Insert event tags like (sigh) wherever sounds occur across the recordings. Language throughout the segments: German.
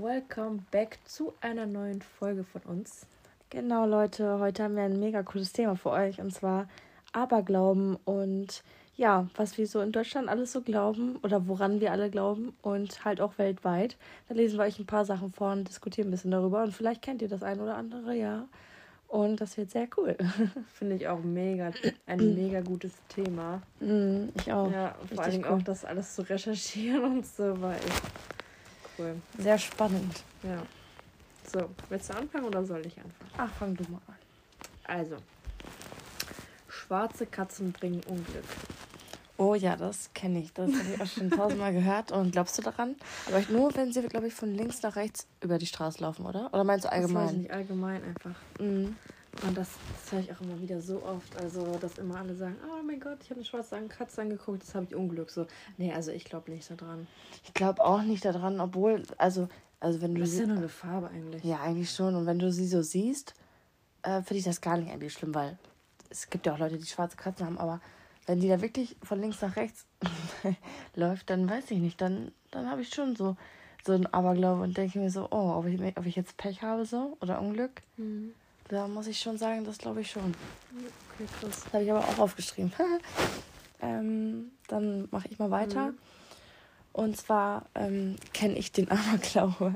welcome back zu einer neuen Folge von uns. Genau, Leute, heute haben wir ein mega cooles Thema für euch und zwar Aberglauben und ja, was wir so in Deutschland alles so glauben oder woran wir alle glauben und halt auch weltweit. Da lesen wir euch ein paar Sachen vor und diskutieren ein bisschen darüber und vielleicht kennt ihr das ein oder andere, ja. Und das wird sehr cool. (laughs) Finde ich auch mega, ein mega gutes Thema. Mm, ich auch. Ja, vor allem cool. auch das alles zu recherchieren und so war echt cool. Sehr spannend. Ja. So, willst du anfangen oder soll ich anfangen? Ach, fang du mal an. Also, schwarze Katzen bringen Unglück. Oh ja, das kenne ich. Das habe ich auch schon tausendmal gehört. Und glaubst du daran? Aber nur, wenn sie, glaube ich, von links nach rechts über die Straße laufen, oder? Oder meinst du allgemein? Das weiß ich nicht, allgemein einfach. Mhm. Und das, das höre ich auch immer wieder so oft. Also, dass immer alle sagen, oh mein Gott, ich habe eine schwarze Katze angeguckt, das habe ich Unglück. So, nee, also ich glaube nicht daran. Ich glaube auch nicht daran, obwohl, also, also wenn du... Das ist ja nur eine Farbe eigentlich. Ja, eigentlich schon. Und wenn du sie so siehst, äh, finde ich das gar nicht eigentlich schlimm, weil es gibt ja auch Leute, die schwarze Katzen haben, aber wenn die da wirklich von links nach rechts (laughs) läuft, dann weiß ich nicht. Dann, dann habe ich schon so, so einen Aberglaube und denke mir so, oh, ob ich, ob ich jetzt Pech habe so oder Unglück. Mhm. Da muss ich schon sagen, das glaube ich schon. Okay, krass. Das habe ich aber auch aufgeschrieben. (laughs) ähm, dann mache ich mal weiter. Mhm. Und zwar ähm, kenne ich den (laughs) Aberglaube.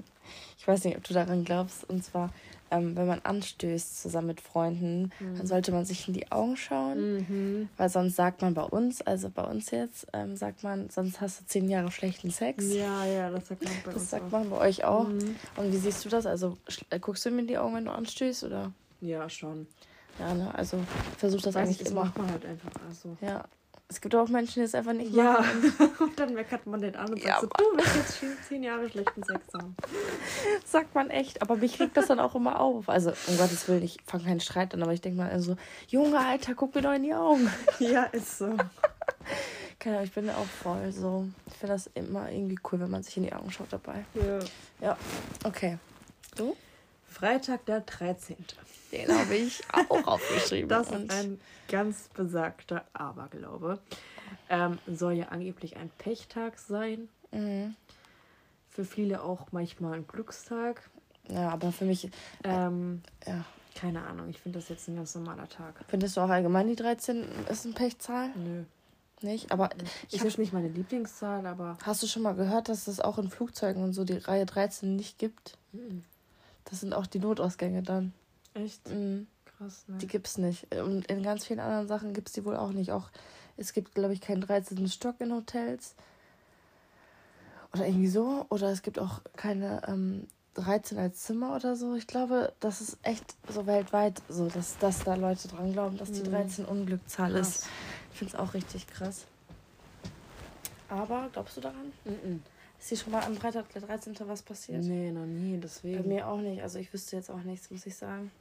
Ich weiß nicht, ob du daran glaubst. Und zwar, ähm, wenn man anstößt zusammen mit Freunden, mhm. dann sollte man sich in die Augen schauen, mhm. weil sonst sagt man bei uns, also bei uns jetzt, ähm, sagt man, sonst hast du zehn Jahre schlechten Sex. Ja, ja, das sagt man bei das uns. Das sagt auch. man bei euch auch. Mhm. Und wie siehst du das? Also äh, guckst du mir in die Augen, wenn du anstößt, oder? Ja, schon. Ja, ne, also versuch das eigentlich das immer. macht man halt einfach. Also. Ja, es gibt auch Menschen, die es einfach nicht ja. machen. Ja, (laughs) und dann meckert man den an und ja, sagt so, du willst jetzt zehn Jahre schlechten Sex haben. (laughs) Sagt man echt, aber mich regt das dann auch immer auf. Also, um Gottes Willen, ich fange keinen Streit an, aber ich denke mal also, Junge, Alter, guck mir doch in die Augen. (laughs) Ja, ist so. Keine Ahnung, ich bin auch voll so. Ich finde das immer irgendwie cool, wenn man sich in die Augen schaut dabei. Ja. Ja, okay. Du? Freitag der 13. Den habe ich auch aufgeschrieben. Das ist ein ganz besagter Aberglaube. Ähm, soll ja angeblich ein Pechtag sein. Mhm. Für viele auch manchmal ein Glückstag. Ja, aber für mich. Ähm, ja. Keine Ahnung, ich finde das jetzt ein ganz normaler Tag. Findest du auch allgemein die 13 ist eine Pechzahl? Nö. Nicht? Aber ich ist jetzt nicht meine Lieblingszahl, aber. Hast du schon mal gehört, dass es auch in Flugzeugen und so die Reihe 13 nicht gibt? Mhm. Das sind auch die Notausgänge dann. Echt? Mhm. Krass, ne? Die gibt's nicht. Und in ganz vielen anderen Sachen gibt es die wohl auch nicht. Auch es gibt, glaube ich, keinen 13. Stock in Hotels. Oder irgendwie so. Oder es gibt auch keine ähm, 13 als Zimmer oder so. Ich glaube, das ist echt so weltweit so, dass, dass da Leute dran glauben, dass die 13 mhm. Unglückszahl krass. ist. Ich finde es auch richtig krass. Aber glaubst du daran? Mhm. Ist dir schon mal am Freitag der 13. was passiert? Nee, noch nie, deswegen. Bei mir auch nicht. Also ich wüsste jetzt auch nichts, muss ich sagen.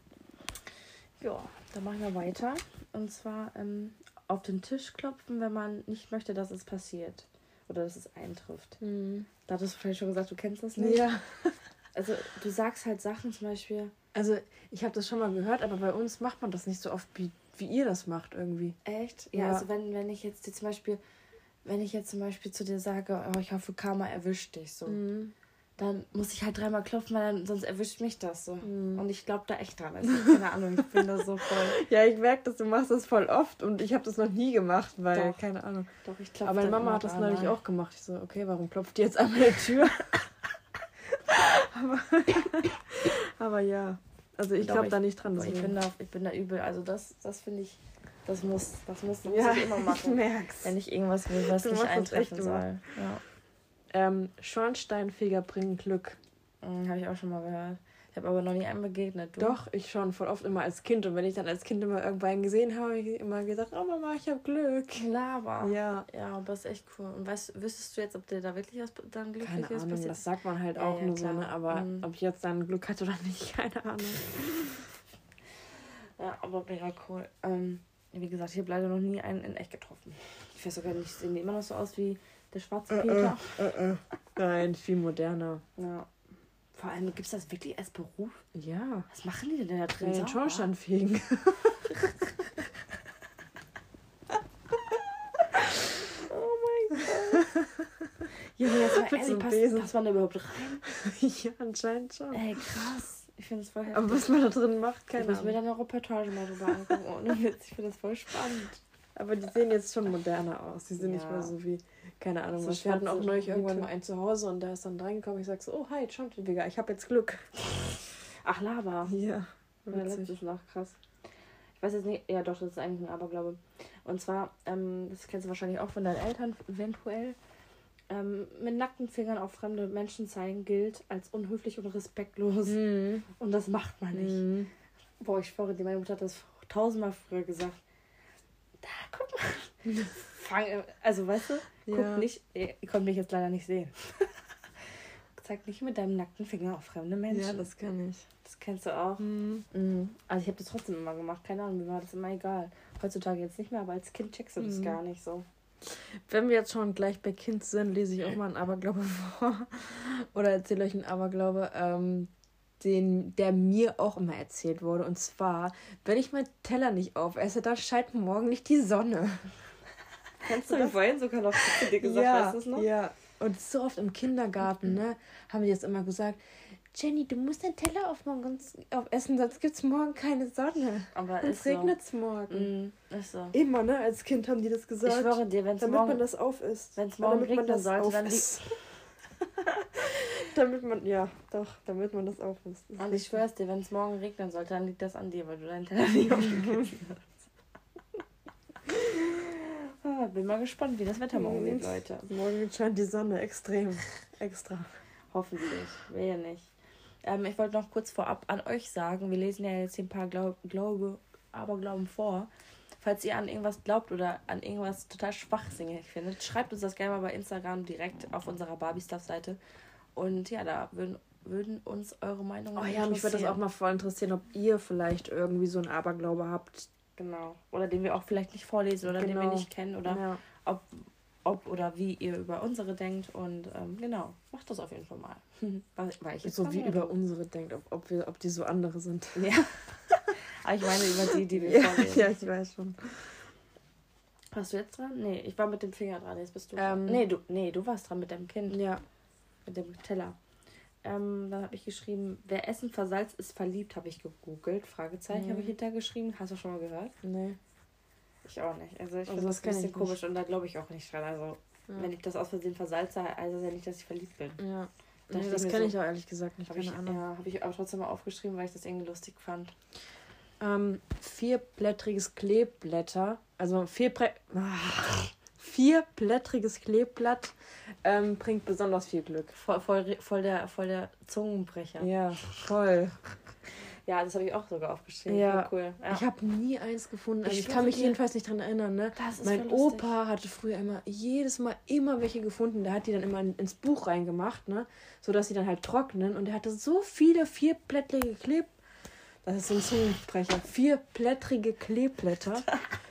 Ja, dann machen wir weiter. Und zwar ähm, auf den Tisch klopfen, wenn man nicht möchte, dass es passiert. Oder dass es eintrifft. Mhm. Da hattest du vielleicht schon gesagt, du kennst das nicht. Ja. (laughs) Also du sagst halt Sachen zum Beispiel. Also ich habe das schon mal gehört, aber bei uns macht man das nicht so oft, wie, wie ihr das macht irgendwie. Echt? Ja, ja. also wenn, wenn ich jetzt zum Beispiel wenn ich jetzt zum Beispiel zu dir sage, oh, ich hoffe, Karma erwischt dich so, mhm. dann muss ich halt dreimal klopfen, weil dann, sonst erwischt mich das so. Mhm. Und ich glaube da echt dran. Also, keine Ahnung, ich bin da so voll. (laughs) ja, ich merke, dass du machst das voll oft und ich habe das noch nie gemacht, weil, Doch. keine Ahnung. Doch, ich klopfe. Aber meine Mama hat das neulich auch gemacht. Ich so, okay, warum klopft die jetzt an meine Tür? (laughs) aber, (laughs) aber ja. Also ich glaube da nicht dran. Ich bin da, ich bin da übel. Also das, das finde ich das muss, das muss, das ja, muss ich immer machen. Ich merk's. Wenn ich irgendwas will, was du nicht eintreffen soll. Ja. Ähm, Schornsteinfeger bringen Glück. Mhm, habe ich auch schon mal gehört. Ich habe aber noch nie einen begegnet. Du? Doch, ich schon voll oft immer als Kind. Und wenn ich dann als Kind immer irgendwann gesehen habe, habe ich immer gesagt, oh Mama, ich habe Glück. Laber. Ja. Ja, aber das ist echt cool. Und weißt, wüsstest du jetzt, ob der da wirklich was dann glücklich keine Ahnung, das sagt man halt auch ja, nur klar. so, ne? Aber mhm. ob ich jetzt dann Glück hatte oder nicht, (laughs) keine Ahnung. ja, aber mega cool. Ähm, wie gesagt, ich habe leider noch nie einen in echt getroffen. Ich weiß sogar nicht, sehen die immer noch so aus wie der schwarze uh, Peter? Uh, uh, Nein, viel moderner. Ja. Vor allem, gibt es das wirklich als Beruf? Ja. Was machen die denn da drin? Den Schornstein fegen. (laughs) oh mein Gott. (laughs) Junge, jetzt mal ehrlich, passt, passt man da überhaupt rein? (laughs) ja, anscheinend schon. Ey, krass. Ich finde es voll heftig. Aber was man da drin macht, keine Ich muss mir Ahnung. dann eine Reportage mal drüber angucken. Ohne (laughs) Witz, ich finde das voll spannend. Aber die sehen jetzt schon moderner aus. Die sind nicht Ja. mehr so wie, keine Ahnung, So was. Wir hatten auch neulich irgendwann mal einen zu Hause und der ist dann reingekommen. Ich sag so, oh, hi, Schaumpfleger, ich habe jetzt Glück. Ach, Lava. Ja, Ja, witzig. letztes Nacht, krass. Ich weiß jetzt nicht, ja doch, das ist eigentlich ein Aberglaube. Und zwar, ähm, das kennst du wahrscheinlich auch von deinen Eltern eventuell, ähm, mit nackten Fingern auf fremde Menschen zeigen gilt als unhöflich und respektlos. Mhm. Und das macht man nicht. Mhm. Boah, ich schwöre dir, meine Mutter hat das tausendmal früher gesagt. Da, guck mal. (laughs) Fang, also weißt du, guck Ja. nicht, ihr könnt mich jetzt leider nicht sehen. (laughs) Zeig nicht mit deinem nackten Finger auf fremde Menschen. Ja, das kann ich. das kennst du auch. Mhm. Mhm. Also ich habe das trotzdem immer gemacht, keine Ahnung, mir war das immer egal. Heutzutage jetzt nicht mehr, aber als Kind checkst du das Mhm. gar nicht so. Wenn wir jetzt schon gleich bei Kind sind, lese ich auch mal einen Aberglaube (laughs) vor. Oder erzähle euch einen Aberglaube, ähm, den, der mir auch immer erzählt wurde. Und zwar, wenn ich meinen Teller nicht aufesse, dann scheint morgen nicht die Sonne. (laughs) Kennst du das? vorhin sogar noch zu dir ja, ja. Und so oft im Kindergarten, ne, haben die jetzt immer gesagt, Jenny, du musst deinen Teller aufmachen, aufessen, sonst gibt es morgen keine Sonne. Aber Es so. regnet es morgen. Mhm, ist so. Immer, ne? Als Kind haben die das gesagt. Ich schwöre dir, wenn es damit man morgen... das auf ist. wenn's Oder morgen damit man regnen das sollte, dann aufisst. (laughs) damit man, ja, doch, damit man das aufisst. Das Und ich richtig. schwör's dir, wenn es morgen regnen sollte, dann liegt das an dir, weil du deinen Teller nicht aufgegessen hast. (laughs) ah, bin mal gespannt, wie das Wetter morgen wird, Leute. Morgen scheint die Sonne extrem. Extra. Hoffentlich. Wehe nicht. Ähm, ich wollte noch kurz vorab an euch sagen, wir lesen ja jetzt hier ein paar Glaub Glaube, Aberglauben vor. Falls ihr an irgendwas glaubt oder an irgendwas total schwachsinnig findet, schreibt uns das gerne mal bei Instagram direkt auf unserer Barbie-Stuff-Seite. Und ja, da würden, würden uns eure Meinungen Oh ja, mich würde das auch mal voll interessieren, ob ihr vielleicht irgendwie so einen Aberglaube habt. Genau. Oder den wir auch vielleicht nicht vorlesen oder den wir Genau. nicht kennen oder Ja. ob, ob oder wie ihr über unsere denkt. Und ähm, genau, macht das auf jeden Fall mal. (laughs) Weil, ich jetzt So wie über unsere denkt, ob, ob, wir, ob die so andere sind. (laughs) Ja. Aber ich meine über die, die wir (laughs) Ja, vorlesen. ja, ich weiß schon. Warst du jetzt dran? Nee, ich war mit dem Finger dran, jetzt bist du Ähm, dran. Nee du, nee, du warst dran mit deinem Kind, Ja. mit dem Teller. Ähm, dann habe ich geschrieben, wer Essen versalzt, ist verliebt, habe ich gegoogelt. Fragezeichen Mhm. habe ich hintergeschrieben. Hast du schon mal gehört? Nee. Ich auch nicht. Also ich Also finde das ein bisschen komisch und da glaube ich auch nicht dran. Also Ja. wenn ich das aus Versehen versalze, heißt das ja nicht, dass ich verliebt bin. Ja. Nee, das kenne so- ich auch ehrlich gesagt nicht. Habe Keine ich, Ahnung. ja, hab ich aber trotzdem mal aufgeschrieben, weil ich das irgendwie lustig fand. Ähm, vierblättriges Kleeblätter, also vierbrä ah, (laughs) vierblättriges Kleeblatt ähm, bringt besonders viel Glück. Voll, voll, voll, der, voll der Zungenbrecher. Ja, Ja, das habe ich auch sogar aufgeschrieben. Ja. Cool. Ja. Ich habe nie eins gefunden. Also Ich ich, kann mich dir. jedenfalls nicht dran erinnern. Ne? Mein. Opa hatte früher immer jedes Mal immer welche gefunden. Der hat die dann immer in- ins Buch reingemacht, ne? sodass sie dann halt trocknen. Und er hatte so viele vierblättrige Kleb. Das ist so ein Zungenbrecher. Vierblättrige Kleeblätter.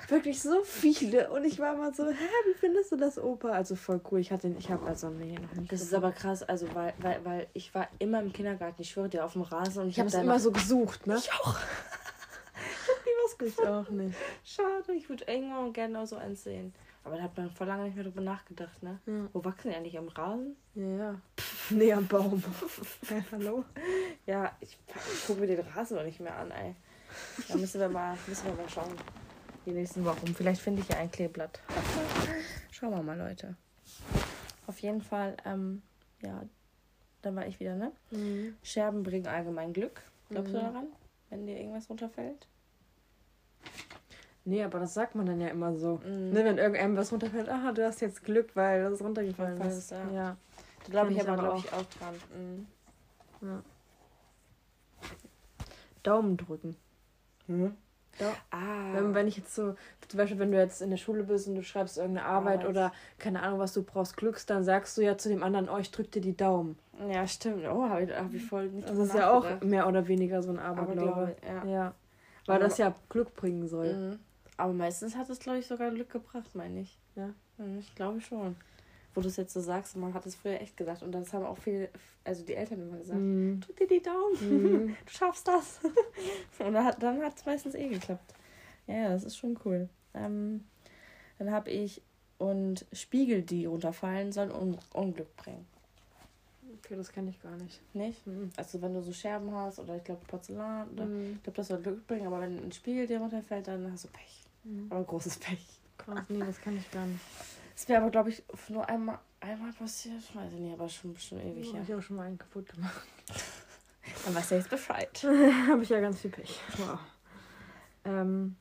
Wirklich so viele. Und ich war immer so, hä, wie findest du das, Opa? Also voll cool. Ich hatte, ich habe also nee, noch nicht. Das ist aber krass, also weil, weil, weil ich war immer im Kindergarten, ich schwöre dir, auf dem Rasen und ich, ich habe es immer so gesucht, ne? Ich auch. ich (laughs) auch nicht. Schade, ich würde irgendwann mal gerne auch so eins sehen. Aber da hat man vor lange nicht mehr drüber nachgedacht, ne? Ja. Wo wachsen die eigentlich am Rasen? Ja, ja. (laughs) Nee, am Baum. Hä, (laughs) hallo? Ja, ich, ich gucke mir den Rasen noch nicht mehr an, ey. Da müssen wir mal, müssen wir mal schauen. Die nächsten Wochen. Vielleicht finde ich ja ein Kleeblatt. Schauen wir mal, Leute. Auf jeden Fall, ähm, ja, dann war ich wieder, ne? Mhm. Scherben bringen allgemein Glück. Glaubst du Mhm. daran? Wenn dir irgendwas runterfällt? Nee, aber das sagt man dann ja immer so. Mhm. Ne, wenn irgendeinem was runterfällt, ah, du hast jetzt Glück, weil das runtergefallen Gefallen ist. ist, ja. ja. Glaube ich ich aber, aber glaube auch. ich, auch dran. Mhm. Daumen drücken. Hm? Ah. Wenn, wenn ich jetzt so, zum Beispiel, wenn du jetzt in der Schule bist und du schreibst irgendeine Arbeit Arbeit. oder keine Ahnung, was du brauchst, Glücks, dann sagst du ja zu dem anderen, oh, ich drück dir die Daumen. Ja, stimmt. Oh, habe ich, hab ich voll nicht Das ist ja auch mehr oder weniger so ein Aberglaube. Aberglaube, ja. Ja. Weil Aber- das ja Glück bringen soll. Mhm. Aber meistens hat es, glaube ich, sogar Glück gebracht, meine ich. Ja. Mhm, Ich glaube schon. Wo du es jetzt so sagst, man hat es früher echt gesagt. Und das haben auch viele, also die Eltern immer gesagt. Mhm. Drück dir die Daumen, Mhm. (laughs) du schaffst das. (laughs) Und dann hat es meistens eh geklappt. Ja, ja, das ist schon cool. Ähm, dann habe ich und Spiegel, die runterfallen, sollen Un Unglück bringen. Okay, das kenne ich gar nicht. Nicht? Mhm. Also wenn du so Scherben hast oder ich glaube Porzellan, oder Mhm. ich glaube, das soll Glück bringen, aber wenn ein Spiegel dir runterfällt, dann hast du Pech. Mhm. Aber großes Pech. Krass, nee, das kann ich gar nicht. Das wäre aber, glaube ich, nur einmal, einmal passiert. Weiß ich nicht, aber schon bestimmt ewig Ich her. habe auch schon mal einen kaputt gemacht. (laughs) Dann weißt du jetzt Bescheid. (laughs) habe ich ja ganz viel Pech. Wow. Ähm,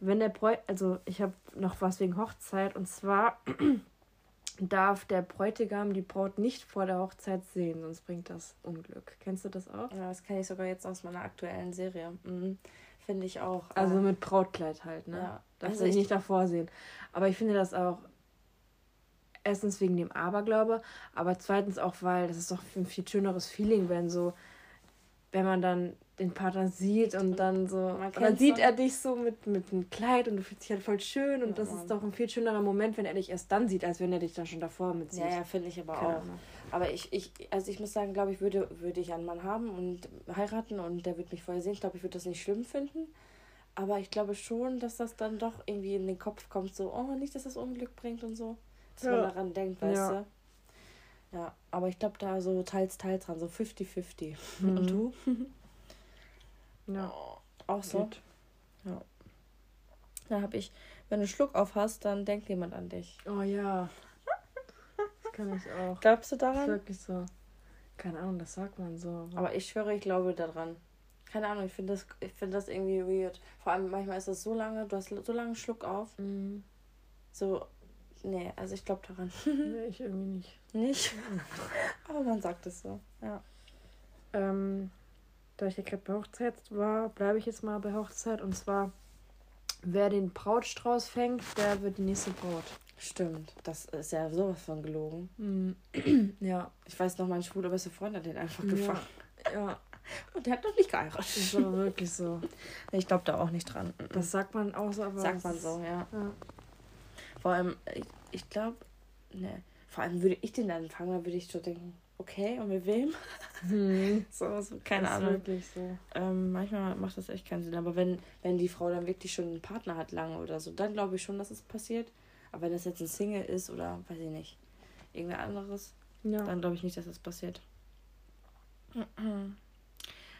wenn der Bräut, also ich habe noch was wegen Hochzeit und zwar (clears throat) darf der Bräutigam die Braut nicht vor der Hochzeit sehen, sonst bringt das Unglück. Kennst du das auch? Ja, das kenne ich sogar jetzt aus meiner aktuellen Serie. Mhm. Finde ich auch. Also äh, mit Brautkleid halt, ne? Ja. Darf Also ich nicht davor sehen. Aber ich finde das auch erstens wegen dem Aberglaube, aber zweitens auch, weil das ist doch ein viel schöneres Feeling, wenn so, wenn man dann den Partner sieht und dann so, Man und dann sieht er dich so mit, mit einem Kleid und du fühlst dich halt voll schön und Ja, das Mann. ist doch ein viel schönerer Moment, wenn er dich erst dann sieht, als wenn er dich dann schon davor mitsieht. Ja, ja, finde ich aber Keine auch. Ahnung. Aber ich, ich, also ich muss sagen, glaube ich, würde, würde ich einen Mann haben und heiraten und der würde mich vorher sehen. Ich glaube, ich würde das nicht schlimm finden. Aber ich glaube schon, dass das dann doch irgendwie in den Kopf kommt, so, oh, nicht, dass das Unglück bringt und so. Dass man Ja. daran denkt, weißt Ja. du? Ja, aber ich glaube da so teils, teils dran, so 50-50. Mhm. Und du? (laughs) Ja, Auch so? geht. Da habe ich, wenn du Schluck auf hast, dann denkt jemand an dich. Oh ja. Das kann ich auch. Glaubst du Das ist daran? wirklich so. Keine Ahnung, das sagt man so. Aber ich schwöre, ich glaube daran. Keine Ahnung, ich finde das, ich finde das irgendwie weird. Vor allem manchmal ist das so lange, du hast so lange Schluck auf. Mhm. So, nee, also ich glaube daran. (laughs) Nee, ich irgendwie nicht. Nicht? (laughs) Aber man sagt es so. Ja. Ähm, da ich ja gerade bei Hochzeit war, bleibe ich jetzt mal bei Hochzeit. Und zwar, wer den Brautstrauß fängt, der wird die nächste Braut. Stimmt. Das ist ja sowas von gelogen. Mhm. (clears throat) ja, Ich weiß noch, mein schwuler beste Freund hat den einfach Ja. gefangen. ja, (laughs) Und der hat noch nicht das geheiratet. ist aber wirklich so. (laughs) Ich glaube da auch nicht dran. Das sagt man auch so, aber. sagt man so, ja. Ja. Vor allem, ich, ich glaube, ne, vor allem würde ich den dann fangen, dann würde ich so denken, okay, und mit wem? Hm. (laughs) So, so keine Das ist Ahnung. wirklich so. Ähm, manchmal macht das echt keinen Sinn. Aber wenn, wenn die Frau dann wirklich schon einen Partner hat, lange oder so, dann glaube ich schon, dass es passiert. Aber wenn das jetzt ein Single ist oder weiß ich nicht, irgendwer anderes, Ja. dann glaube ich nicht, dass das passiert. (clears throat)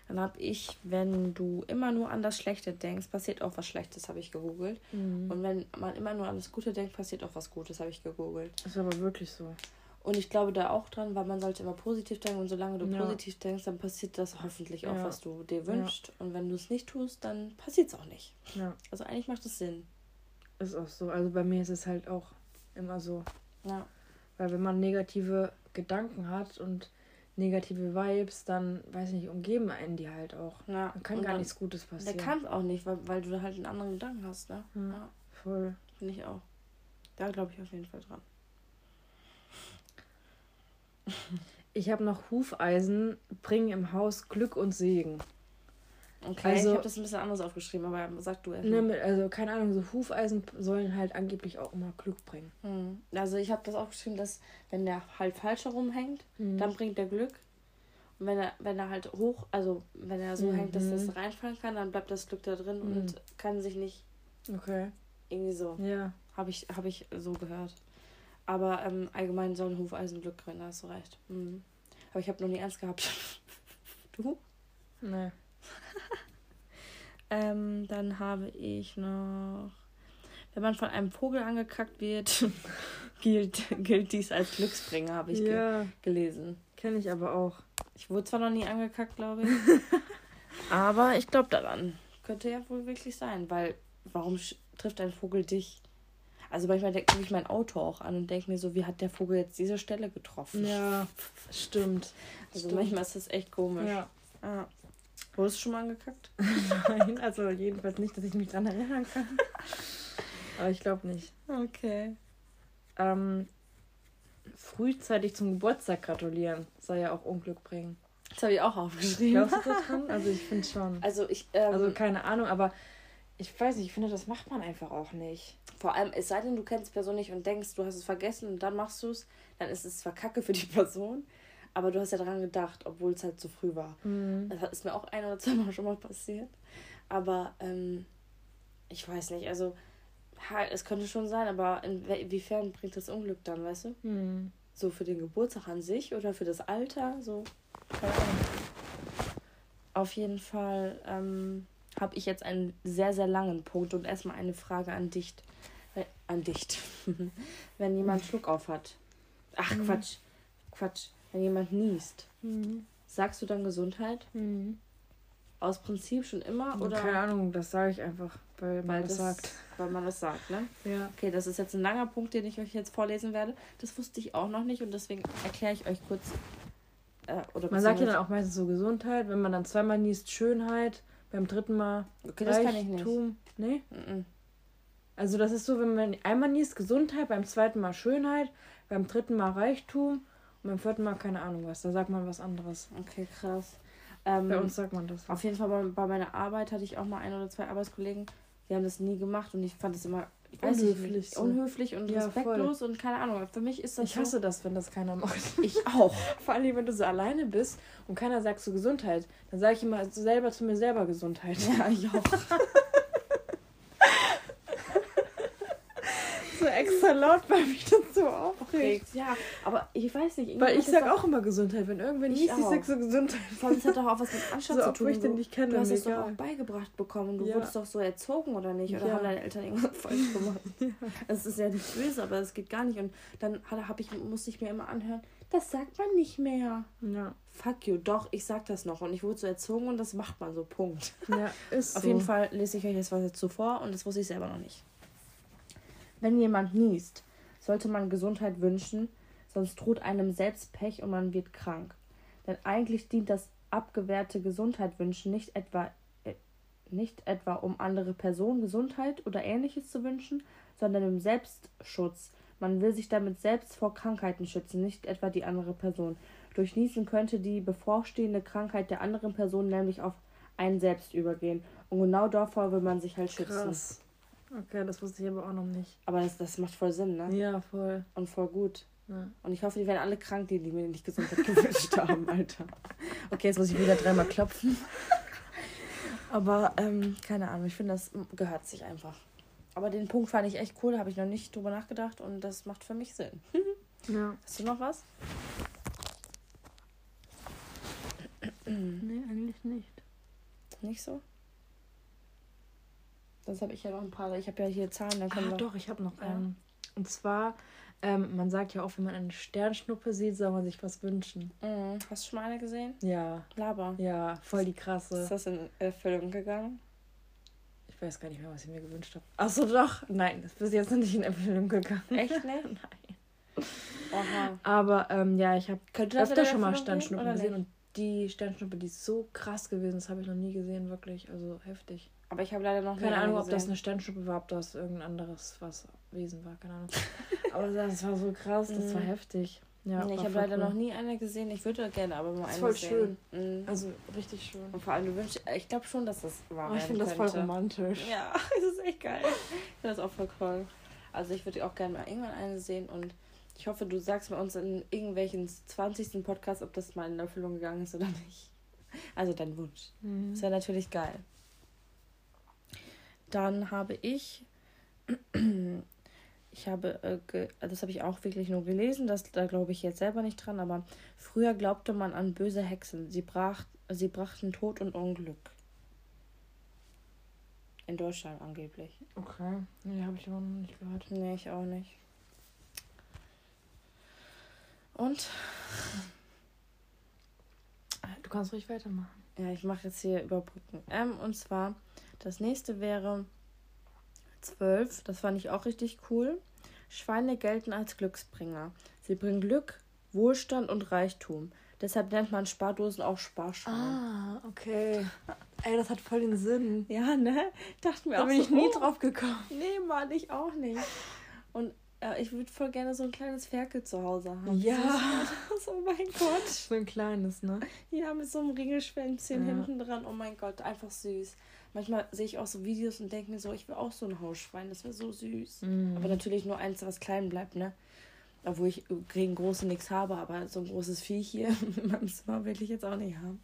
Dann habe ich, wenn du immer nur an das Schlechte denkst, passiert auch was Schlechtes, habe ich gegoogelt. Mhm. Und wenn man immer nur an das Gute denkt, passiert auch was Gutes, habe ich gegoogelt. Das ist aber wirklich so. Und ich glaube da auch dran, weil man sollte immer positiv denken und solange du Ja. positiv denkst, dann passiert das hoffentlich auch, Ja. was du dir wünschst. Und wenn du es nicht tust, dann passiert es auch nicht. Ja, Also eigentlich macht es Sinn. ist auch so. Also bei mir ist es halt auch immer so. Ja. Weil wenn man negative Gedanken hat und negative Vibes, dann, weiß ich nicht, umgeben einen die halt auch. ja. Dann kann Und gar dann- nichts Gutes Der passieren. kann auch nicht, weil, weil du halt einen anderen Gedanken hast, ne? Ja. Ja, Voll. finde ich auch. Da glaube ich auf jeden Fall dran. Ich habe noch Hufeisen, bringen im Haus Glück und Segen. Okay, Also- ich habe das ein bisschen anders aufgeschrieben, aber sag du erst. Ne, also keine Ahnung, so Hufeisen sollen halt angeblich auch immer Glück bringen. Hm. Also ich habe das aufgeschrieben, dass wenn der halt falsch herumhängt, Mhm. dann bringt er Glück. Und wenn er, wenn er halt hoch, also wenn er so Mhm. hängt, dass das reinfallen kann, dann bleibt das Glück da drin Mhm. und kann sich nicht Okay. irgendwie so. Ja. Habe ich, hab ich so gehört. Aber ähm, allgemein sollen Hufeisen Glück bringen, da hast du recht. Mhm. Aber ich habe noch nie ernst gehabt. (laughs) du? Ne. (laughs) Ähm, dann habe ich noch. Wenn man von einem Vogel angekackt wird, (laughs) gilt, gilt dies als Glücksbringer, habe ich ge Ja, gelesen. kenne ich aber auch. Ich wurde zwar noch nie angekackt, glaube ich. aber ich glaube daran. Könnte ja wohl wirklich sein, weil warum trifft ein Vogel dich? Also manchmal gucke ich mein Auto auch an und denke mir so, wie hat der Vogel jetzt diese Stelle getroffen? Ja, stimmt. also stimmt. manchmal ist das echt komisch. Ja. Ah. Wurdest du schon mal angekackt? (laughs) Nein, also jedenfalls nicht, dass ich mich dran erinnern kann. Aber ich glaube nicht. Okay. Ähm, frühzeitig zum Geburtstag gratulieren soll ja auch Unglück bringen. Das habe ich auch aufgeschrieben. Glaubst du daran? Also ich finde schon. Also ich, ähm, Also keine Ahnung, aber ich weiß nicht, ich finde, das macht man einfach auch nicht. Vor allem, es sei denn, du kennst die Person nicht und denkst, du hast es vergessen und dann machst du es, dann ist es zwar kacke für die (laughs) Person, aber du hast ja daran gedacht, obwohl es halt zu früh war. Mhm. Das ist mir auch ein oder zwei Mal schon mal passiert. Aber ähm, ich weiß nicht, also es könnte schon sein, aber inwiefern bringt das Unglück dann, weißt du? Hm. So für den Geburtstag an sich oder für das Alter, so. Keine Ahnung. Auf jeden Fall ähm, habe ich jetzt einen sehr, sehr langen Punkt und erstmal eine Frage an dich. Äh, an dich. (laughs) Wenn jemand Schluck auf hat. Ach, Mhm. Quatsch. Quatsch. Wenn jemand niest, Mhm. sagst du dann Gesundheit? Mhm. Aus Prinzip schon immer? Oder Keine Ahnung, das sage ich einfach, weil man weil das, das sagt. Weil man das sagt, ne? Ja. Okay, das ist jetzt ein langer Punkt, den ich euch jetzt vorlesen werde. Das wusste ich auch noch nicht und deswegen erkläre ich euch kurz. Äh, oder Man sagt ja dann auch meistens so Gesundheit, wenn man dann zweimal niest, Schönheit, beim dritten Mal Okay, das kann ich nicht. Reichtum. Nee? Mhm. Also das ist so, wenn man einmal niest, Gesundheit, beim zweiten Mal Schönheit, beim dritten Mal Reichtum und beim vierten Mal keine Ahnung was. Da sagt man was anderes. Okay, krass. Ähm, Bei uns sagt man das. Auf jeden Fall bei, bei meiner Arbeit hatte ich auch mal ein oder zwei Arbeitskollegen, die haben das nie gemacht und ich fand das immer ich weiß nicht, Unhöflich so. unhöflich und Ja, respektlos und keine Ahnung. Für mich ist das Ich hasse das, wenn das keiner macht. so, (laughs) ich auch. Vor allem, wenn du so alleine bist und keiner sagt so Gesundheit. Dann sage ich immer so selber zu mir selber Gesundheit. Ja, ich auch. (laughs) so extra laut, weil mich das so aufregt. Ja, aber ich weiß nicht. Weil ich sag das auch immer Gesundheit. Wenn irgendwer Ich niest, ich sag so Gesundheit. Vor allem, es hat doch auch was mit Anstand So, zu tun. ich den Du- nicht kenne, Du hast es doch auch beigebracht bekommen. Du Ja. wurdest doch so erzogen, oder nicht? Oder Ja. haben deine Eltern irgendwas (laughs) falsch gemacht? Es ist ja nicht böse, aber es geht gar nicht. Und dann hab ich, musste ich mir immer anhören, das sagt man nicht mehr. Ja, Fuck you, doch, ich sag das noch. Und ich wurde so erzogen und das macht man so, Punkt. ja ist Auf so. jeden Fall lese ich euch jetzt was dazu vor und das wusste ich selber noch nicht. Wenn jemand niest, sollte man Gesundheit wünschen, sonst droht einem selbst Pech und man wird krank. Denn eigentlich dient das abgewehrte Gesundheit wünschen nicht etwa, äh, nicht etwa um andere Personen Gesundheit oder ähnliches zu wünschen, sondern im Selbstschutz. Man will sich damit selbst vor Krankheiten schützen, nicht etwa die andere Person. Durch Niesen könnte die bevorstehende Krankheit der anderen Person nämlich auf einen selbst übergehen. Und genau davor will man sich halt schützen. Krass. Okay, das wusste ich aber auch noch nicht. Aber das, das macht voll Sinn, ne? Ja, voll. Und voll gut. Ja. Und ich hoffe, die werden alle krank, die, die mir nicht Gesundheit (laughs) gewünscht haben, Alter. Okay, jetzt muss ich wieder dreimal klopfen. Aber, ähm, keine Ahnung, ich finde, das gehört sich einfach. Aber den Punkt fand ich echt cool, da habe ich noch nicht drüber nachgedacht und das macht für mich Sinn. (laughs) Ja. Hast du noch was? Nee, eigentlich nicht. Nicht so? Sonst habe ich ja noch ein paar. Ich habe ja hier Zahlen, dann Ah, doch, ich habe noch Ja. einen. Und zwar, ähm, man sagt ja auch, wenn man eine Sternschnuppe sieht, soll man sich was wünschen. Mhm. Hast du schon mal eine gesehen? Ja, Laber. ja, voll die Ist krasse. das in Erfüllung gegangen? Ich weiß gar nicht mehr, was ich mir gewünscht habe. Achso, doch. Nein, das ist bis jetzt noch nicht in Erfüllung gegangen. Echt nicht? (laughs) Nein. Aha. Aber ähm, ja, ich habe öfter schon mal Sternschnuppen gesehen und die Sternschnuppe, die ist so krass gewesen, das habe ich noch nie gesehen, wirklich. Also heftig. Aber ich habe leider noch Keine eine Ahnung, ob das eine Sternschnuppe war, ob das irgendein anderes was Wesen war, keine Ahnung. (laughs) Aber das war so krass, das war Mhm. heftig. Ja, nee, ich habe voll leider cool. noch nie eine gesehen. Ich würde gerne aber mal Das ist eine voll sehen. schön. Mhm. Also richtig schön. Und vor allem, du wünschst, ich glaube schon, dass das wahr Oh, ich finde das voll romantisch. Ja, (laughs) das ist echt geil. Ich finde das auch voll cool. Also ich würde auch gerne mal irgendwann eine sehen und ich hoffe, du sagst mir uns in irgendwelchen 20. Podcast, ob das mal in Erfüllung gegangen ist oder nicht. Also dein Wunsch. Mhm. Das wäre natürlich geil. Dann habe ich, (clears throat) ich habe, äh, das habe ich auch wirklich nur gelesen, das, da glaube ich jetzt selber nicht dran, aber früher glaubte man an böse Hexen. Sie, brach, sie brachten Tod und Unglück. In Deutschland angeblich. Okay. Nee, habe ich aber noch nicht gehört. Nee, ich auch nicht. Und? Du kannst ruhig weitermachen. Ja, ich mache jetzt hier überbrücken. Ähm, und zwar, das nächste wäre 12. Das fand ich auch richtig cool. Schweine gelten als Glücksbringer. Sie bringen Glück, Wohlstand und Reichtum. Deshalb nennt man Spardosen auch Sparschweine. Ah, okay. Ey, das hat voll den Sinn. Ja, ne? Dachte mir Da auch bin so, ich nie oh, drauf gekommen. Nee, Mann, ich auch nicht. Und äh, ich würde voll gerne so ein kleines Ferkel zu Hause haben. Ja. Süß. (laughs) oh mein Gott. So ein kleines, ne? Ja, mit so einem Ringelschwänzchen Ja. hinten dran. Oh mein Gott, einfach süß. Manchmal sehe ich auch so Videos und denke mir so, ich will auch so ein Hausschwein. Das wäre so süß. Mhm. Aber natürlich nur eins, was klein bleibt, ne? Obwohl ich gegen große nichts habe, aber so ein großes Viech hier (laughs) in meinem Zimmer will ich jetzt auch nicht haben.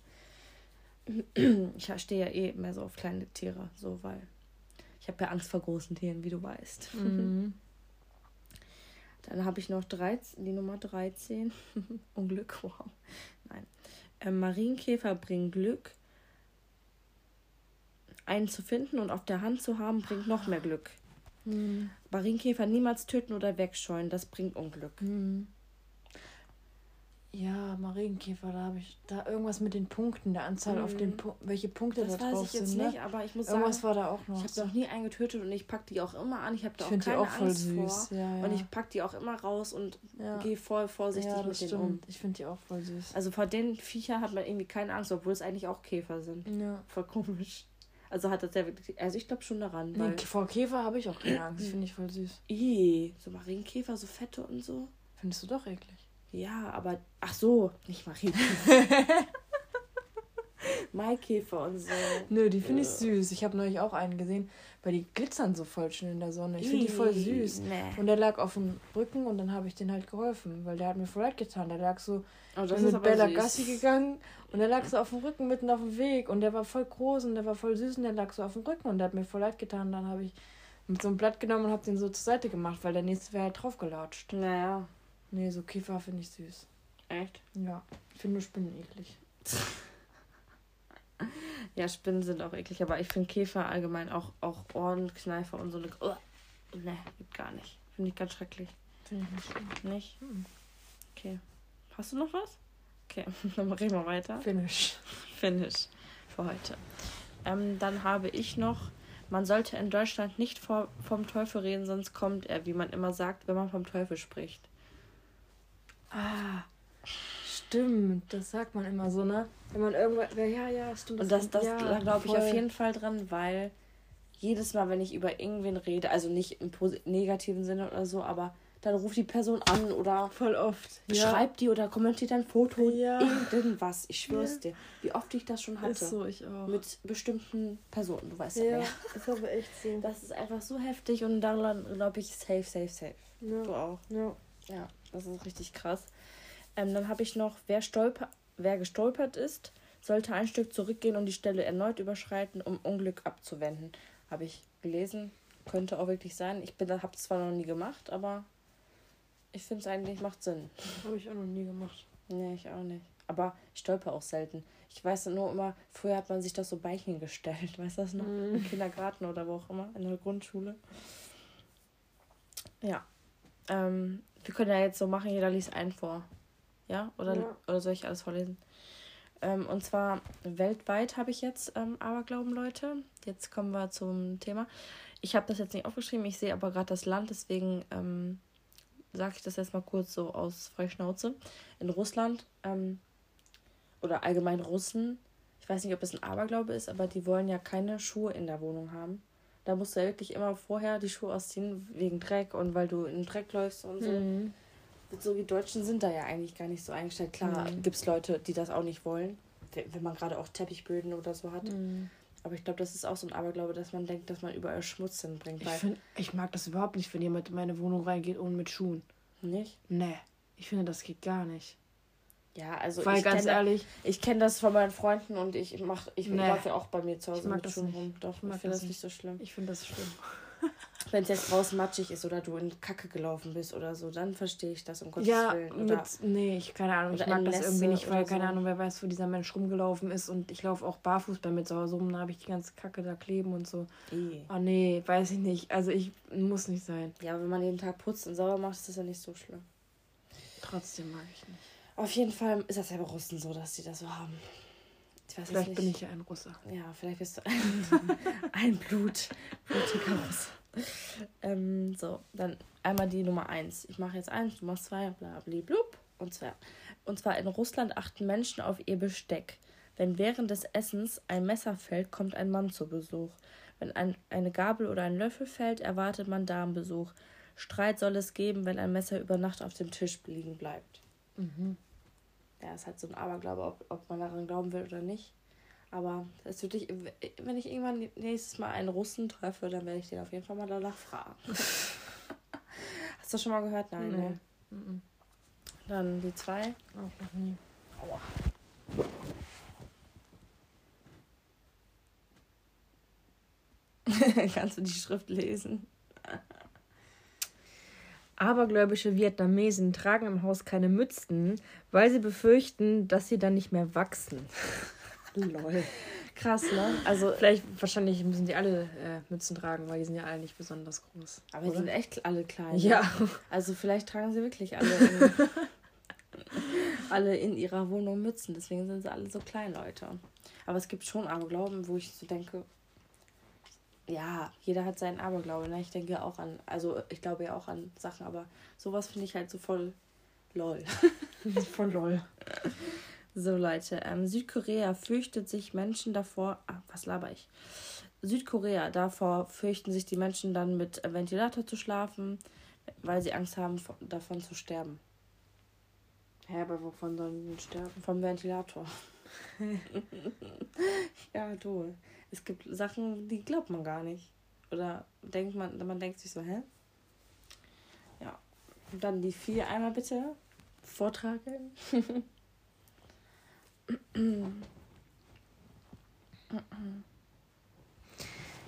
(clears throat) Ich stehe ja eh mehr so auf kleine Tiere, so, weil Ich habe ja Angst vor großen Tieren, wie du weißt. (laughs) Mhm. Dann habe ich noch 13, die Nummer 13. (laughs) Unglück, wow. Nein. Ähm, Marienkäfer bringen Glück. Einen zu finden und auf der Hand zu haben, bringt noch mehr Glück. Mhm. Marienkäfer niemals töten oder wegscheuen, das bringt Unglück. Mhm. Ja, Marienkäfer, da habe ich da irgendwas mit den Punkten, der Anzahl mhm. auf den Pu welche Punkte das da drauf sind. Das weiß ich jetzt ne? nicht, aber ich muss irgendwas sagen, war da auch noch. Ich habe noch nie einen getötet und ich packe die auch immer an. Ich habe da ich auch keine auch Angst süß. vor. Ja, ja. Und ich packe die auch immer raus und ja. gehe voll vorsichtig mit denen um. Ich finde die auch voll süß. Also vor den Viechern hat man irgendwie keine Angst, obwohl es eigentlich auch Käfer sind. Ja. Voll komisch. Also hat das ja wirklich. Also ich glaube schon daran. Nee, vor Käfer habe ich auch keine Angst. (clears throat) Finde ich voll süß. Ih, so Marienkäfer, so fette und so. Findest du doch eklig. Ja, aber. Ach so, nicht Marienkäfer. (laughs) Maikäfer und so. Nö, die finde ich süß. Ich habe neulich auch einen gesehen, weil die glitzern so voll schön in der Sonne. Ich finde die voll süß. Nee. Und der lag auf dem Rücken und dann habe ich den halt geholfen, weil der hat mir voll leid getan. Der lag so oh, das mit Bella süß. Gassi gegangen und der lag so auf dem Rücken mitten auf dem Weg und der war voll groß und der war voll süß und der lag so auf dem Rücken und der hat mir voll leid getan. Und dann habe ich mit so einem Blatt genommen und habe den so zur Seite gemacht, weil der nächste wäre halt draufgelatscht. Naja. Nee, so Kiefer finde ich süß. Echt? Ja. Ich finde nur Spinnen eklig. (laughs) (laughs) ja, Spinnen sind auch eklig, aber ich finde Käfer allgemein auch, auch Ohrenkneifer und so eine. Oh, ne, gibt gar nicht. Finde ich ganz schrecklich. Finde ich nicht schlimm. Nicht? Hm. Okay. Hast du noch was? Okay, (laughs) dann reden wir weiter. Finish. (laughs) Finish für heute. Ähm, dann habe ich noch, man sollte in Deutschland nicht vor, vom Teufel reden, sonst kommt er, wie man immer sagt, wenn man vom Teufel spricht. Ah, stimmt. Das sagt man immer so, ne? Wenn man irgendwo. Ja, ja, stimmt. Und das, das ja, glaube ich auf jeden Fall dran, weil jedes Mal, wenn ich über irgendwen rede, also nicht im negativen Sinne oder so, aber dann ruft die Person an oder voll oft ja. schreibt die oder kommentiert ein Foto ja. irgendwas ich schwör's ja. dir wie oft ich das schon hatte ist so ich auch mit bestimmten Personen du weißt ja, ja (laughs) ist aber echt so das ist einfach so heftig und dann glaube ich safe safe safe ja. du auch ja ja das ist richtig krass. Ähm, dann habe ich noch, wer, stolper, wer gestolpert ist, sollte ein Stück zurückgehen und die Stelle erneut überschreiten, um Unglück abzuwenden. Habe ich gelesen. Könnte auch wirklich sein. Ich habe es zwar noch nie gemacht, aber ich finde es eigentlich macht Sinn. Habe ich auch noch nie gemacht. Nee, ich auch nicht. Aber ich stolper auch selten. Ich weiß nur immer, früher hat man sich das so Beinchen gestellt. (laughs) Weißt du das noch? Mm. Im Kindergarten oder wo auch immer, in der Grundschule. Ja. Ähm, wir können ja jetzt so machen, jeder liest einen vor. Ja? Oder, ja. oder soll ich alles vorlesen? Ähm, und zwar weltweit habe ich jetzt ähm, Aberglauben, Leute. Jetzt kommen wir zum Thema. Ich habe das jetzt nicht aufgeschrieben, ich sehe aber gerade das Land, deswegen ähm, sage ich das jetzt mal kurz so aus Freischnauze. In Russland ähm, oder allgemein Russen, ich weiß nicht, ob es ein Aberglaube ist, aber die wollen ja keine Schuhe in der Wohnung haben. Da musst du ja wirklich immer vorher die Schuhe ausziehen, wegen Dreck und weil du in den Dreck läufst und so. Mhm. So wie Deutschen sind da ja eigentlich gar nicht so eingestellt. Klar, mhm. gibt es Leute, die das auch nicht wollen, wenn man gerade auch Teppichböden oder so hat. Mhm. Aber ich glaube, das ist auch so ein Aberglaube, dass man denkt, dass man überall Schmutz hinbringt. Ich, find, ich mag das überhaupt nicht, wenn jemand in meine Wohnung reingeht ohne mit Schuhen. Nicht? Nee. Ich finde, das geht gar nicht. Ja, also Weil, ich ganz ehrlich, ich kenne das von meinen Freunden und ich mach, ich nee. laufe ja auch bei mir zu Hause mit Schuhen rum. Doch, ich, ich finde das nicht so schlimm. Ich finde das schlimm. Wenn es jetzt draußen matschig ist oder du in Kacke gelaufen bist oder so, dann verstehe ich das um Gottes ja, Willen. Mit, nee, ich keine Ahnung, ich mag das irgendwie nicht, weil keine so. Ahnung, wer weiß, wo dieser Mensch rumgelaufen ist und ich laufe auch barfuß bei mir zu Hause rum, dann habe ich die ganze Kacke da kleben und so. E. Oh nee, weiß ich nicht. Also ich muss nicht sein. Ja, wenn man jeden Tag putzt und sauber macht, ist das ja nicht so schlimm. Trotzdem mag ich nicht. Auf jeden Fall ist das ja bei Russen so, dass sie das so haben. Ich weiß vielleicht bin ich ja ein Russe. Ja, vielleicht bist du ein, (laughs) ein Blut, blutiger Russe. Ähm, so, dann einmal die Nummer eins. Ich mache jetzt eins, du machst zwei, bla, bla, blub. Und zwar, und zwar in Russland achten Menschen auf ihr Besteck. Wenn während des Essens ein Messer fällt, kommt ein Mann zu Besuch. Wenn ein, eine Gabel oder ein Löffel fällt, erwartet man Damenbesuch. Streit soll es geben, wenn ein Messer über Nacht auf dem Tisch liegen bleibt. Mhm. Ja, ist halt so ein Aberglaube, ob, ob man daran glauben will oder nicht. Aber das würde ich, wenn ich irgendwann nächstes Mal einen Russen treffe, dann werde ich den auf jeden Fall mal danach fragen. (laughs) Hast du schon mal gehört? Nein, nee. ne? Mhm. Dann die zwei. Auch noch nie. Aua. (laughs) Kannst du die Schrift lesen? Abergläubische Vietnamesen tragen im Haus keine Mützen, weil sie befürchten, dass sie dann nicht mehr wachsen. Lol. Krass, ne? Also vielleicht wahrscheinlich müssen die alle äh, Mützen tragen, weil die sind ja alle nicht besonders groß. Aber die sind echt alle klein. Ja. Ne? Also vielleicht tragen sie wirklich alle (laughs) in, alle in ihrer Wohnung Mützen, deswegen sind sie alle so klein, Leute. Aber es gibt schon Aberglauben, wo ich so denke, ja, jeder hat seinen Aberglaube. Ne? Ich denke auch an, also ich glaube ja auch an Sachen, aber sowas finde ich halt so voll lol. (laughs) voll lol. So, Leute, ähm, Südkorea fürchtet sich Menschen davor. Ah, was laber ich? Südkorea, davor fürchten sich die Menschen dann mit Ventilator zu schlafen, weil sie Angst haben, davon zu sterben. Hä, aber wovon sollen die sterben? Vom Ventilator. (laughs) ja, du. Es gibt Sachen, die glaubt man gar nicht. Oder denkt man, man denkt sich so, hä? Ja. Und dann die vier einmal bitte vortragen. (laughs)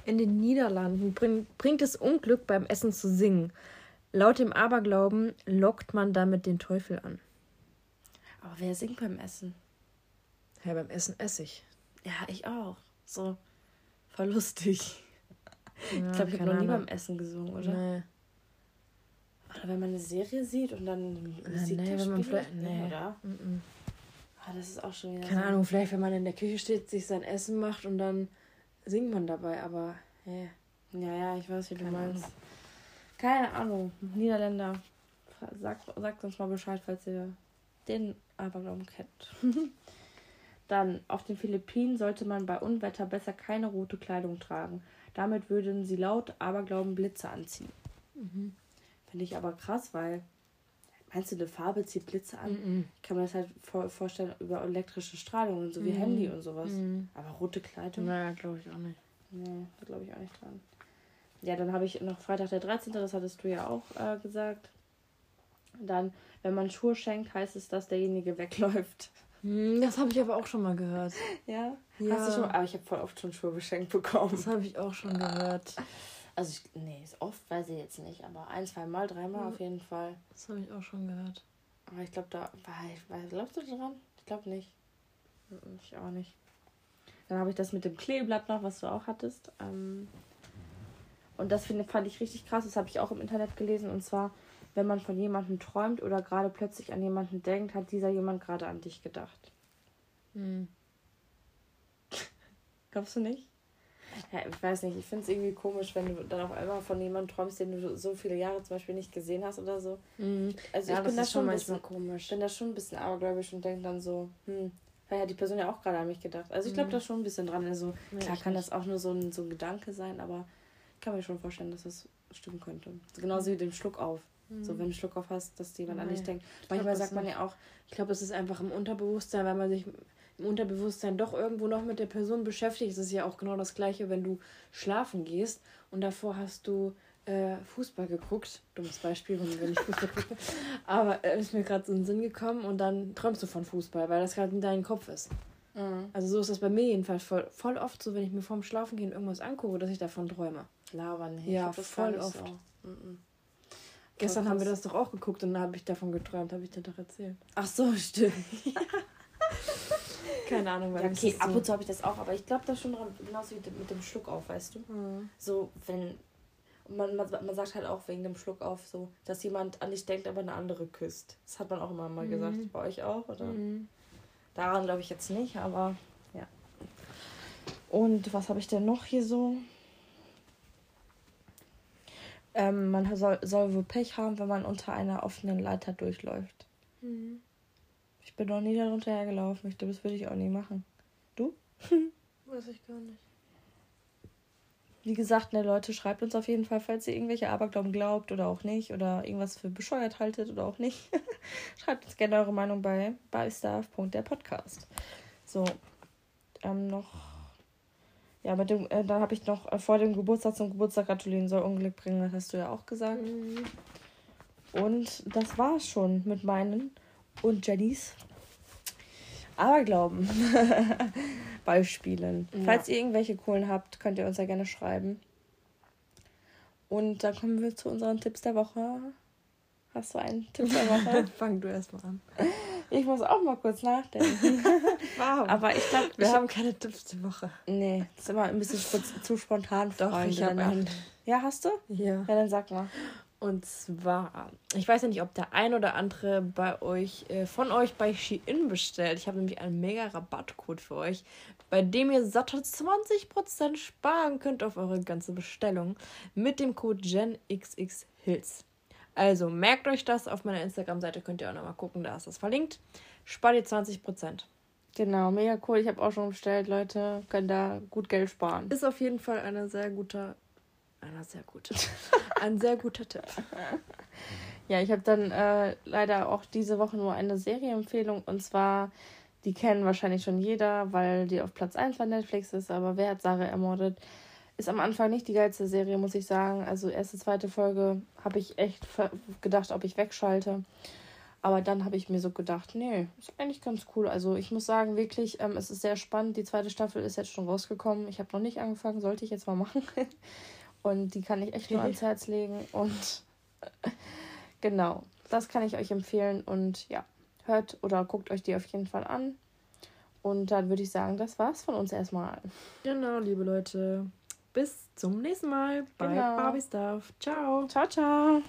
In den Niederlanden bring, bringt es Unglück beim Essen zu singen. Laut dem Aberglauben lockt man damit den Teufel an. Aber wer singt beim Essen? Ja, beim Essen esse ich. Ja, ich auch. So voll lustig. Ja, ich glaube, ich habe noch nie beim Essen gesungen, oder? Nee. Oder wenn man eine Serie sieht und dann Musik ja, nee, wenn man vielleicht, nee. oder? Mm -mm. Ah, das ist auch schon wieder. Keine so. Ahnung, vielleicht wenn man in der Küche steht, sich sein Essen macht und dann singt man dabei, aber yeah. ja, ja, ich weiß, wie Keine du meinst. Ahnung. Keine Ahnung, Niederländer, sagt, sagt uns mal Bescheid, falls ihr den Aberglauben kennt. (laughs) Dann, auf den Philippinen sollte man bei Unwetter besser keine rote Kleidung tragen. Damit würden sie laut Aberglauben Blitze anziehen. Mhm. Finde ich aber krass, weil Meinst du, eine Farbe zieht Blitze an? Mm -mm. Ich kann mir das halt vor vorstellen über elektrische Strahlungen, so wie mm Handy und sowas. Mhm. Aber rote Kleidung? Naja, glaube ich auch nicht. Nee, da glaube ich auch nicht dran. Ja, dann habe ich noch Freitag der 13., das hattest du ja auch äh, gesagt. Dann, wenn man Schuhe schenkt, heißt es, dass derjenige (laughs) wegläuft. Hm, das habe ich aber auch schon mal gehört. Ja? ja. Hast du schon? Aber ich habe voll oft schon Schuhe geschenkt bekommen. Das habe ich auch schon gehört. Also, ich, nee, oft weiß ich jetzt nicht, aber ein, zwei Mal, dreimal ja. auf jeden Fall. Das habe ich auch schon gehört. Aber ich glaube, da. War, glaubst du daran? Ich glaube nicht. Ich auch nicht. Dann habe ich das mit dem Kleeblatt noch, was du auch hattest. Ähm, und das find, fand ich richtig krass. Das habe ich auch im Internet gelesen. Und zwar, wenn man von jemandem träumt oder gerade plötzlich an jemanden denkt, hat dieser jemand gerade an dich gedacht. Hm. (laughs) Glaubst du nicht? Ja, ich weiß nicht, ich finde es irgendwie komisch, wenn du dann auf einmal von jemandem träumst, den du so viele Jahre zum Beispiel nicht gesehen hast oder so. Mhm. Also ja, ich bin da schon manchmal bisschen, komisch. bin da schon ein bisschen abergläubisch und denke dann so, hm, weil hat die Person ja auch gerade an mich gedacht. Also ich glaube mhm. da schon ein bisschen dran. Also ja, klar kann das auch nur so ein, so ein Gedanke sein, aber ich kann mir schon vorstellen, dass das stimmen könnte. Genauso wie den Schluck auf. Mhm. So, wenn du einen Schluck auf hast, dass jemand Nein. an dich denkt. Manchmal sagt man ja auch. Ich glaube, es ist einfach im Unterbewusstsein, weil man sich im Unterbewusstsein doch irgendwo noch mit der Person beschäftigt. Es ist ja auch genau das Gleiche, wenn du schlafen gehst und davor hast du äh, Fußball geguckt. Dummes Beispiel, wenn, ich Fußball gucke. (laughs) Aber äh, ist mir gerade so in den Sinn gekommen und dann träumst du von Fußball, weil das gerade in deinem Kopf ist. Mhm. Also so ist das bei mir jedenfalls voll, voll oft so, wenn ich mir vorm Schlafen gehen irgendwas angucke, dass ich davon träume. Labern, hey, ja, voll oft. So. Mhm. Gestern haben wir das doch auch geguckt und da habe ich davon geträumt, habe ich dir doch erzählt. Ach so, stimmt. (laughs) Keine Ahnung, weil ja, okay, ab und zu habe ich das auch, aber ich glaube da schon dran, genauso wie mit dem Schluck auf, weißt du? Mhm. So, wenn. Man, man, man sagt halt auch wegen dem Schluck auf, so, dass jemand an dich denkt, aber eine andere küsst. Das hat man auch immer mal mhm. gesagt. Bei euch auch, oder? Mhm. Daran glaube ich jetzt nicht, aber ja. Und was habe ich denn noch hier so? Ähm, man soll, soll wohl Pech haben, wenn man unter einer offenen Leiter durchläuft. Mhm. Ich bin noch nie darunter hergelaufen. Ich glaube, das würde ich auch nie machen. Du? (laughs) Weiß ich gar nicht. Wie gesagt, ne, Leute, schreibt uns auf jeden Fall, falls ihr irgendwelche Aberglauben glaubt oder auch nicht oder irgendwas für bescheuert haltet oder auch nicht. (laughs) schreibt uns gerne eure Meinung bei beistaff.der Podcast. So, ähm, noch. Ja, mit dem, äh, dann habe ich noch äh, vor dem Geburtstag zum Geburtstag gratulieren soll Unglück bringen, das hast du ja auch gesagt. Mhm. Und das war's schon mit meinen und Jennys Aberglauben (laughs) Beispielen. Ja. Falls ihr irgendwelche coolen habt, könnt ihr uns ja gerne schreiben. Und dann kommen wir zu unseren Tipps der Woche. Hast du einen Tipp der Woche? (laughs) Fang du erstmal an. Ich muss auch mal kurz nachdenken. (laughs) wow. Aber ich glaube, wir haben keine Tipps der Woche. Nee, das ist immer ein bisschen zu spontan. Doch, Freunde, ich habe einen. Ja, hast du? Ja. Ja, dann sag mal. Und zwar, ich weiß ja nicht, ob der ein oder andere bei euch, äh, von euch bei Shein bestellt. Ich habe nämlich einen mega Rabattcode für euch, bei dem ihr satte 20% sparen könnt auf eure ganze Bestellung mit dem Code GenXXHills. Also merkt euch das, auf meiner Instagram-Seite könnt ihr auch nochmal gucken, da ist das verlinkt. Spart ihr 20%. Genau, mega cool. Ich habe auch schon bestellt, Leute. Können da gut Geld sparen. Ist auf jeden Fall eine sehr gute, einer sehr gute, (laughs) ein sehr guter Tipp. (laughs) Ja, ich habe dann äh, leider auch diese Woche nur eine Serieempfehlung und zwar, die kennen wahrscheinlich schon jeder, weil die auf Platz 1 bei Netflix ist, aber wer hat Sarah ermordet? Ist am Anfang nicht die geilste Serie, muss ich sagen. Also erste, zweite Folge habe ich echt gedacht, ob ich wegschalte. Aber dann habe ich mir so gedacht, nee, ist eigentlich ganz cool. Also ich muss sagen, wirklich, ähm, es ist sehr spannend. Die zweite Staffel ist jetzt schon rausgekommen. Ich habe noch nicht angefangen, sollte ich jetzt mal machen. (laughs) Und die kann ich echt nur ans Herz legen. Und (laughs) genau, das kann ich euch empfehlen. Und ja, hört oder guckt euch die auf jeden Fall an. Und dann würde ich sagen, das war's von uns erstmal. Genau, liebe Leute. Bis zum nächsten Mal bei genau. Barbie Stuff. Ciao. Ciao, ciao.